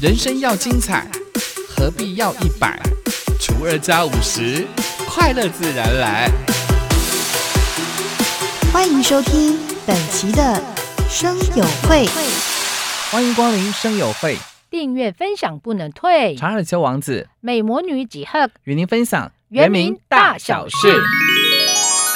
人生要精彩，何必要一百除二加五十？快乐自然来。欢迎收听本期的生友会。欢迎光临生友会，订阅分享不能退。查尔丘王子美魔女几何与您分享原名大小事。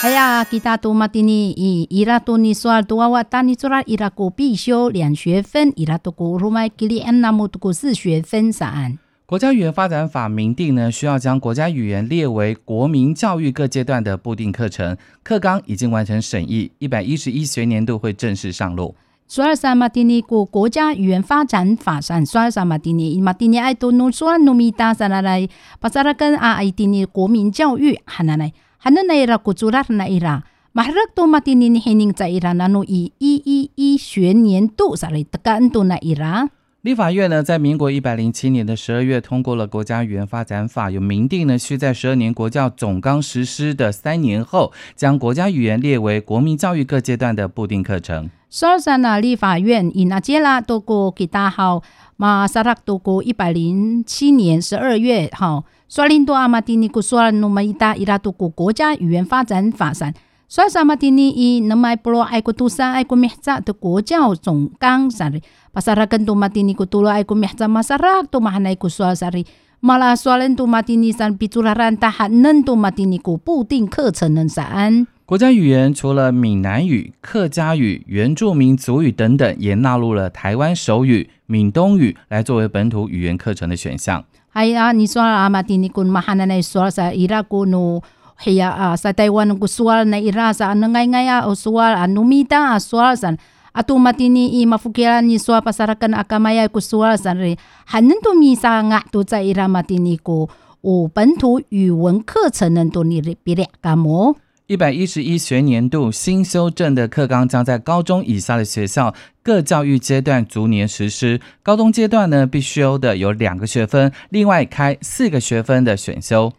哎呀，kita tu matini i ira tu ni soal tu awak tani surat ira ku 必修两学分，ira tu ku rumai kili enam tu ku 四学分散。国家语言发展法明定呢，需要将国家语言列为国民教育各阶段的固定课程，课纲已经完成审议，一百一十一学年度会正式上路。索尔萨马蒂尼国国家语言发展法上，索尔萨马蒂尼马蒂尼爱多努索努米达萨拉来巴萨拉根阿爱蒂尼国民教育哈那来。Hana na ira kucurar na ira. mahrak to mati nini hining sa ira nanu i i i i 学年度 sari tekan to na ira. 立法院呢，在民国一百零七年的十二月通过了《国家语言发展法》，有明定呢，需在十二年国教总纲实施的三年后，将国家语言列为国民教育各阶段的固定课程。所以呢，立法院以那接拉多过给大号马萨拉多过一百零七年十二月哈。索林多阿马蒂尼古索尔努马伊达伊拉多古国家语言发展法上，索萨马蒂尼伊能买布罗爱国杜萨爱国米扎的国教总纲上的，巴萨拉根杜马蒂尼古杜罗爱国米扎马萨拉杜马哈奈古索尔萨里，马拉索林杜马蒂尼上比朱拉兰达哈嫩杜马蒂尼古固定课程能上。国家语言除了闽南语、客家语、原住民族语等等，也纳入了台湾手语、闽东语来作为本土语言课程的选项。Hai a ni soal amati ni kun mahana na soal sa ira ko no hiya a sa Taiwan ko soal na ira sa nangai ngai a soal a numita a soal san atu mati ni i mafukira ni soal pasarakan akamaya ko soal san re hanen to mi sa nga to za ira mati ni ko 我本土语文课程能多你比列干么？一百一十一学年度新修正的课纲将在高中以下的学校各教育阶段逐年实施。高中阶段呢，必修的有两个学分，另外开四个学分的选修。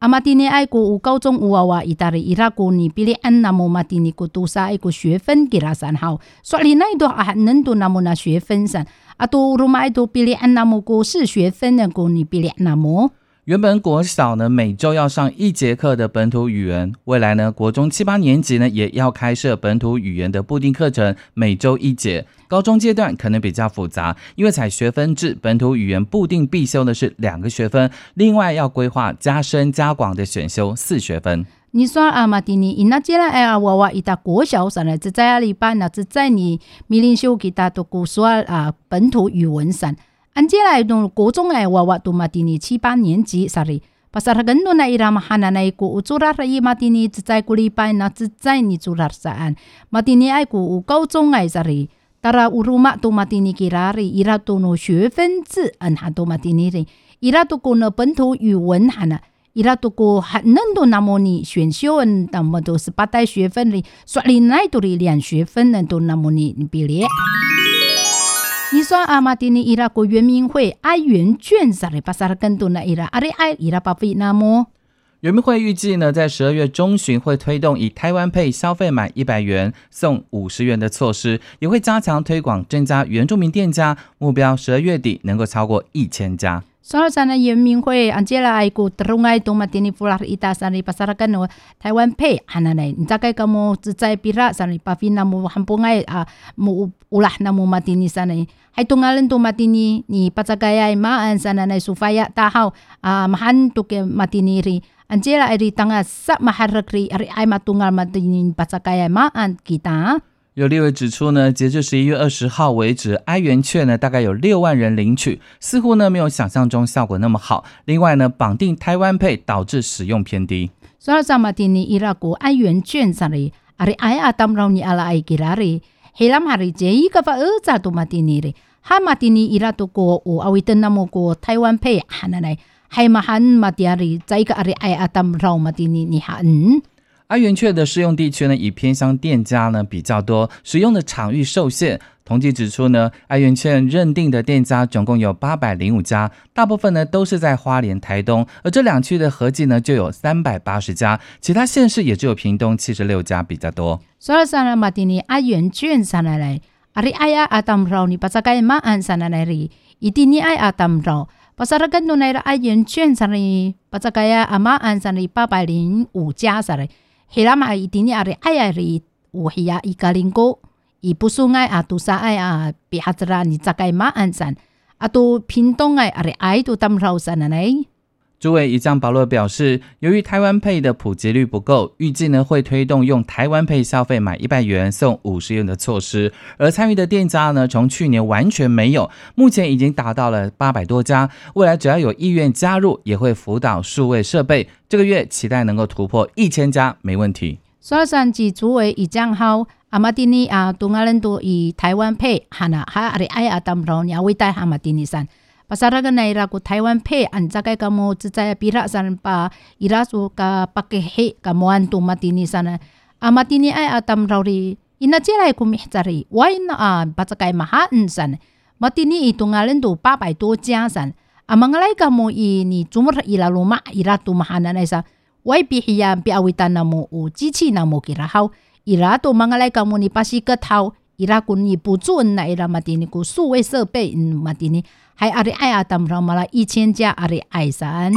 阿妈蒂尼爱过我高中我娃娃意大利伊拉国尼比利安那么马蒂尼古都撒爱国学分给他三号。刷你那一段还能读那么那学分上阿多罗马多比利安那么国是学分的国尼比利安那么原本国小呢每周要上一节课的本土语言，未来呢国中七八年级呢也要开设本土语言的固定课程，每周一节。高中阶段可能比较复杂，因为采学分制，本土语言固定必修的是两个学分，另外要规划加深加广的选修四学分。你说阿玛蒂尼，伊那接来哎娃娃伊达国小上来，只在阿里班呢，只在你米林修给他读古说啊本土语文上。安接来读国中哎，娃娃读马蒂尼七八年级，sorry，巴萨他更多那伊拉马哈那那一个，做拉伊马蒂尼只在古里班那只在你做拉啥？马蒂尼爱古高中哎，sorry，当然乌鲁马读马蒂尼给拉里，伊拉读那学分制，嗯哈读马蒂尼里，伊拉读过那本土语文哈那，伊拉读过很多那么你选修嗯，那么都是八代学分里，所以那读里两学分呢都那么你你比例。你说阿玛蒂尼伊拉国原民会哀元卷啥的，巴萨拉更多那伊拉阿里埃伊拉巴菲那么。原民会预计呢，在十二月中旬会推动以台湾配消费满一百元送五十元的措施，也会加强推广，增加原住民店家，目标十二月底能够超过一千家。所以 sana yang minghui anjela ai ku terungai tu matini fular ita sani pasarakan no Taiwan pay hananai ntakai kamu zai pira sani pafina mu hampungai a mu ulah namu matini sani hai tungalen tu matini ni pacagaya ma an sana nai supaya tahau a mahan tu ke matini ri anjela ai ri tanga sa maharak ri ari ai matungal matini pacagaya ma an kita 有立委指出呢，截至十一月二十号为止，哀元券呢大概有六万人领取，似乎呢没有想象中效果那么好。另外呢，绑定台湾配导致使用偏低。所以在马蒂尼伊拉国哀元券上里，阿里埃阿当让你阿拉埃吉拉里，黑拉马里这一个发二扎都马蒂尼里，哈马蒂尼伊拉都国有阿维登那么国台湾配哈那来，还马汉马蒂亚里在一个阿里埃阿当让马蒂尼你哈嗯。阿元券的适用地区呢，以偏乡店家呢比较多，使用的场域受限。统计指出呢，爱元券认定的店家总共有八百零五家，大部分呢都是在花莲、台东，而这两区的合计呢就有三百八十家，其他县市也只有屏东七十六家比较多。所以说呢，马蒂尼爱元券上来来，阿里爱呀阿当绕你把这个马鞍上来来哩，一定你爱阿当绕，把这个跟住来的爱元券上来，把这个呀阿马鞍上来八百零五家上来，黑拉马一定你阿里爱呀哩，有黑呀一个零个。以不送爱啊，都啥爱啊，比哈子啦，你咋该马鞍山啊，都屏东爱，阿里爱都当绕山了呢。诸位以将保罗表示，由于台湾配的普及率不够，预计呢会推动用台湾配消费满一百元送五十元的措施。而参与的店家呢，从去年完全没有，目前已经达到了八百多家。未来只要有意愿加入，也会辅导数位设备。这个月期待能够突破一千家，没问题。所山及诸位以将好。阿玛丁尼啊，东阿人都以台湾配，哈那哈阿里爱阿当罗尼阿维带阿马丁尼山。巴萨拉个奈拉古台湾配，安扎个个么只在比拉山巴伊拉苏个巴 ke he 个么安东马丁尼山呢？阿马丁尼爱阿当罗里，伊那接来古米扎里，为那啊巴扎个马哈恩山，马丁尼以东阿人都八百多家山。伊拉罗马伊拉都马哈那来山，为比希亚比阿维达那么有机器那么给拉好。伊拉都忙个来讲，你巴西个头，伊拉管你补助那伊拉马蒂尼古数位设备，嗯，马蒂尼还阿里爱阿当上马拉一千家阿里爱山，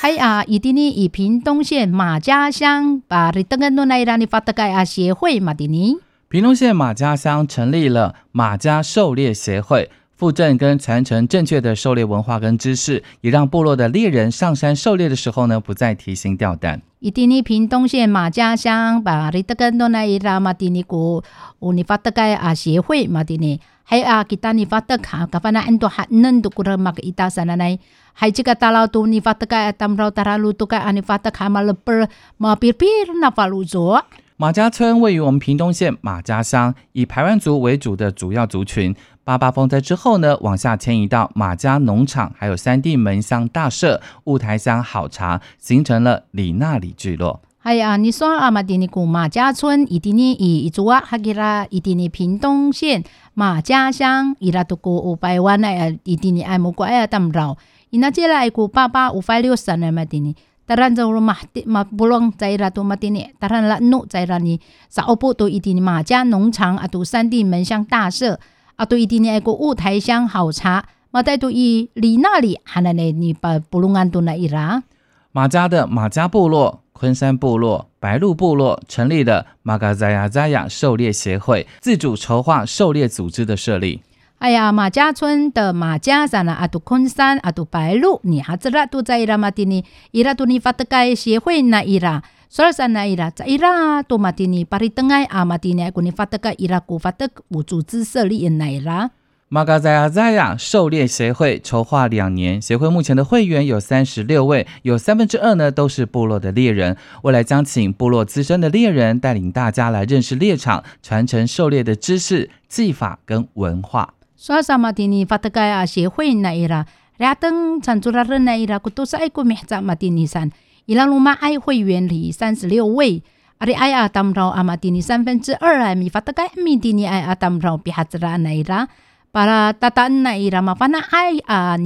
还啊，伊蒂尼以屏东县马家乡把里登个诺奈伊拉尼发达个啊协会马蒂尼，屏东县马家乡成立了马家狩猎协会。复振跟传承正确的狩猎文化跟知识，也让部落的猎人上山狩猎的时候呢，不再提心吊胆。伊蒂尼屏东县马家乡把里德根多那伊拉马蒂尼古乌尼发德盖啊协会马蒂尼，还有啊其他尼发德卡，卡凡那很多汉人都过来马个伊达山那来，还这个大老多尼发德盖啊，他们老大路都盖啊尼发德卡马勒贝马比比那发路做。马家村位于我们屏东县马家乡，以排湾族为主的主要族群。八八风灾之后呢，往下迁移到马家农场，还有三地门乡大社、雾台乡好茶，形成了里纳里聚落。哎呀，你说阿马蒂尼古马家村，伊蒂尼伊伊族啊，哈吉拉伊蒂尼屏东县马家乡，伊拉都过五百万哎，伊蒂尼爱木过哎，当绕，伊那接来过八八五百六十呢，马蒂尼。Taran sa rumah ma bulong zaira tu matini taran la nu zaira ni sa opo tu itini ma jia 农场啊，都三地门乡大社啊，都一定爱过雾台乡好茶，马带都以里那里还那呢，你把布隆安都那一啦。马家的马家部落、昆山部落、白鹿部落成立了马嘎扎亚扎亚狩猎协会，自主筹划狩猎组织的设立。哎呀，马家村的马家山啊，阿杜昆山、阿杜白鹿，你哈子啦都在伊拉马蒂尼，伊拉都尼发的该协会那伊拉，所以山那伊拉在伊拉都马蒂尼，巴里登埃阿马蒂尼，古尼发的该伊拉古发的无组织设立那伊拉。马嘎在阿在亚狩猎协会筹划两年，协会目前的会员有三十六位，有三分之二呢都是部落的猎人。未来将请部落资深的猎人带领大家来认识猎场，传承狩猎的知识、技法跟文化。所以马蒂尼发的个啊协会那伊拉，俩等产出的人那伊拉，古都是爱国名在马蒂尼山，伊拉罗马爱会员里三十六位，阿里爱阿当绕阿马蒂尼三分之二啊，米发的个米蒂尼爱阿当绕比哈子拉那伊拉，巴拉达达那伊拉嘛，反正爱啊，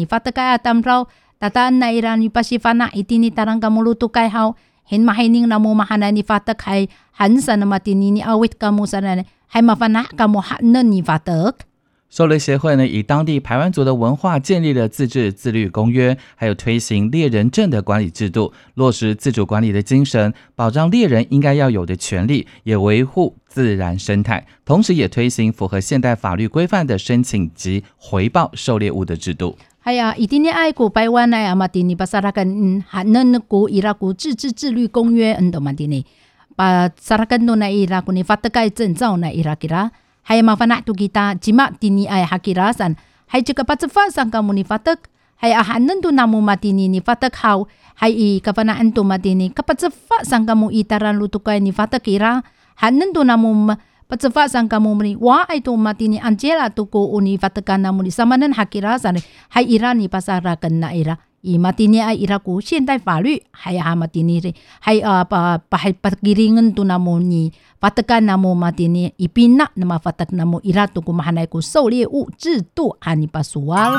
狩猎协会呢，以当地排湾族的文化建立了自治自律公约，还有推行猎人证的管理制度，落实自主管理的精神，保障猎人应该要有的权利，也维护自然生态，同时也推行符合现代法律规范的申请及回报狩猎物的制度。哎呀，一定要爱国台湾来啊嘛，丁尼巴萨拉根嗯，还能国伊拉国自治自律公约，嗯，懂嘛丁尼，把萨拉根都那伊拉国尼发的盖证照那伊拉给啦。Hay mafanak tu kita jimak tini ay hakirasan hay jika patsefa sang kamu ni fatak. Hay ahanan tu namu matini ni fatak hau. Hay i kafanaan tu matini kapatsefa sang kamu itaran lutukai ni fatak kira? Hanan tu namu patsefa sang kamu ni. Wa ay tu angela tu ko uni fatakan namu ni. Samanan hakirasan hay ira ni pasarakan na ira 伊马蒂尼埃伊拉古现代法律还有阿玛蒂尼的还有啊巴巴还巴特吉林恩都那么尼巴特干那么马蒂尼伊宾娜那么巴特那姆伊拉多古马哈莱古狩猎物制度阿尼巴苏瓦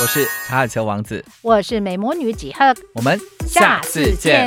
我是查尔乔王子。我是美魔女几何。我们下次见。